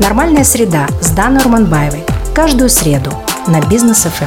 Нормальная среда с Даной Урманбаевой. Каждую среду на Бизнес ФМ.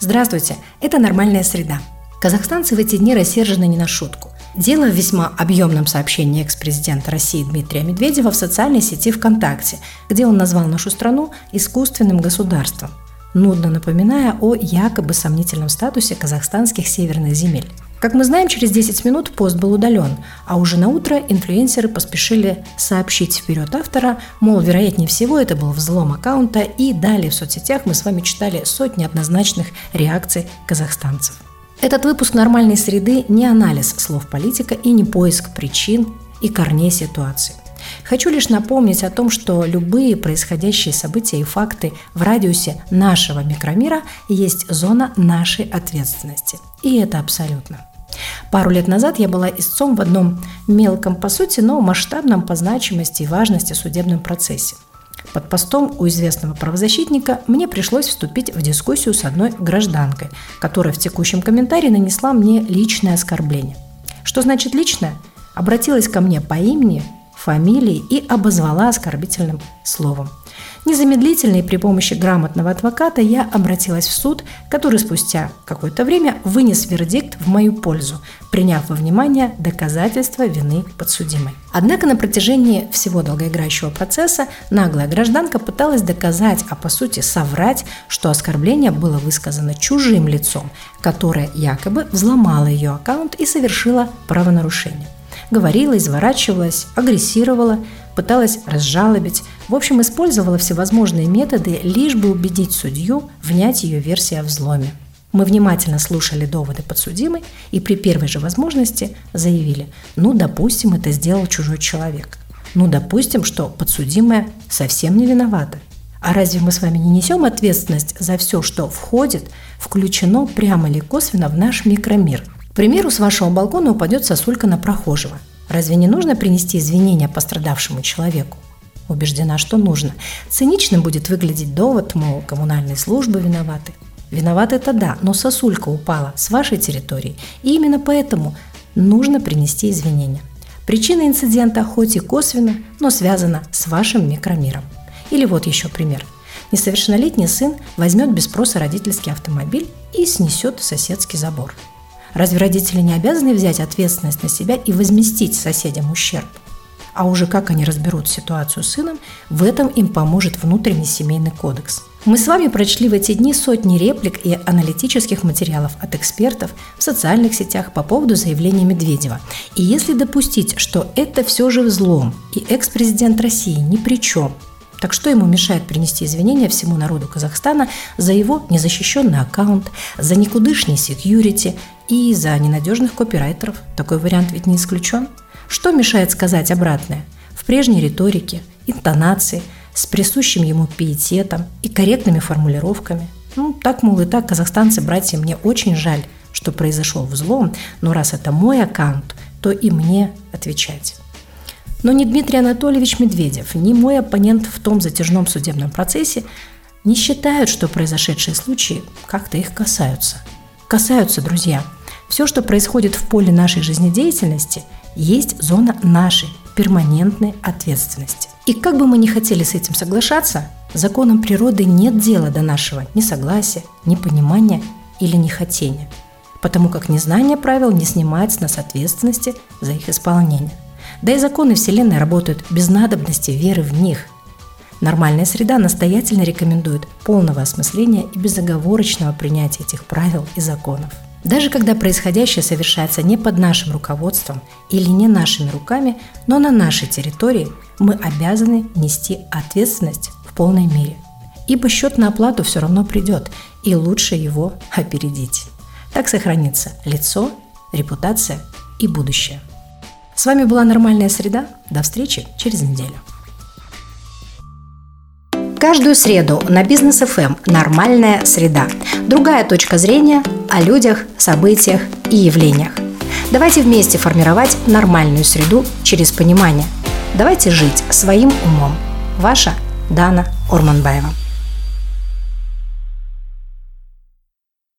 Здравствуйте, это «Нормальная среда». Казахстанцы в эти дни рассержены не на шутку. Дело в весьма объемном сообщении экс-президента России Дмитрия Медведева в социальной сети ВКонтакте, где он назвал нашу страну искусственным государством, нудно напоминая о якобы сомнительном статусе казахстанских северных земель. Как мы знаем, через 10 минут пост был удален, а уже на утро инфлюенсеры поспешили сообщить вперед автора, мол, вероятнее всего это был взлом аккаунта, и далее в соцсетях мы с вами читали сотни однозначных реакций казахстанцев. Этот выпуск нормальной среды не анализ слов политика и не поиск причин и корней ситуации. Хочу лишь напомнить о том, что любые происходящие события и факты в радиусе нашего микромира есть зона нашей ответственности. И это абсолютно. Пару лет назад я была истцом в одном мелком, по сути, но масштабном по значимости и важности судебном процессе. Под постом у известного правозащитника мне пришлось вступить в дискуссию с одной гражданкой, которая в текущем комментарии нанесла мне личное оскорбление. Что значит личное? Обратилась ко мне по имени, фамилии и обозвала оскорбительным словом. Незамедлительно и при помощи грамотного адвоката я обратилась в суд, который спустя какое-то время вынес вердикт в мою пользу, приняв во внимание доказательства вины подсудимой. Однако на протяжении всего долгоиграющего процесса наглая гражданка пыталась доказать, а по сути соврать, что оскорбление было высказано чужим лицом, которое якобы взломало ее аккаунт и совершило правонарушение говорила, изворачивалась, агрессировала, пыталась разжалобить, в общем, использовала всевозможные методы, лишь бы убедить судью внять ее версии о взломе. Мы внимательно слушали доводы подсудимой и при первой же возможности заявили, ну, допустим, это сделал чужой человек. Ну, допустим, что подсудимая совсем не виновата. А разве мы с вами не несем ответственность за все, что входит, включено прямо или косвенно в наш микромир – примеру, с вашего балкона упадет сосулька на прохожего. Разве не нужно принести извинения пострадавшему человеку? Убеждена, что нужно. Циничным будет выглядеть довод, мол, коммунальные службы виноваты. Виноваты это да, но сосулька упала с вашей территории, и именно поэтому нужно принести извинения. Причина инцидента хоть и косвенно, но связана с вашим микромиром. Или вот еще пример. Несовершеннолетний сын возьмет без спроса родительский автомобиль и снесет соседский забор – Разве родители не обязаны взять ответственность на себя и возместить соседям ущерб? А уже как они разберут ситуацию с сыном, в этом им поможет внутренний семейный кодекс. Мы с вами прочли в эти дни сотни реплик и аналитических материалов от экспертов в социальных сетях по поводу заявления Медведева. И если допустить, что это все же взлом, и экс-президент России ни при чем, так что ему мешает принести извинения всему народу Казахстана за его незащищенный аккаунт, за никудышний секьюрити и за ненадежных копирайтеров? Такой вариант ведь не исключен. Что мешает сказать обратное? В прежней риторике, интонации, с присущим ему пиететом и корректными формулировками. Ну, так, мол, и так, казахстанцы, братья, мне очень жаль, что произошел взлом, но раз это мой аккаунт, то и мне отвечать. Но ни Дмитрий Анатольевич Медведев, ни мой оппонент в том затяжном судебном процессе не считают, что произошедшие случаи как-то их касаются. Касаются, друзья. Все, что происходит в поле нашей жизнедеятельности, есть зона нашей перманентной ответственности. И как бы мы ни хотели с этим соглашаться, законам природы нет дела до нашего несогласия, непонимания или нехотения, потому как незнание правил не снимает с нас ответственности за их исполнение. Да и законы Вселенной работают без надобности веры в них. Нормальная среда настоятельно рекомендует полного осмысления и безоговорочного принятия этих правил и законов. Даже когда происходящее совершается не под нашим руководством или не нашими руками, но на нашей территории, мы обязаны нести ответственность в полной мере. Ибо счет на оплату все равно придет, и лучше его опередить. Так сохранится лицо, репутация и будущее. С вами была «Нормальная среда». До встречи через неделю. Каждую среду на Бизнес ФМ эм «Нормальная среда». Другая точка зрения о людях, событиях и явлениях. Давайте вместе формировать нормальную среду через понимание. Давайте жить своим умом. Ваша Дана Орманбаева.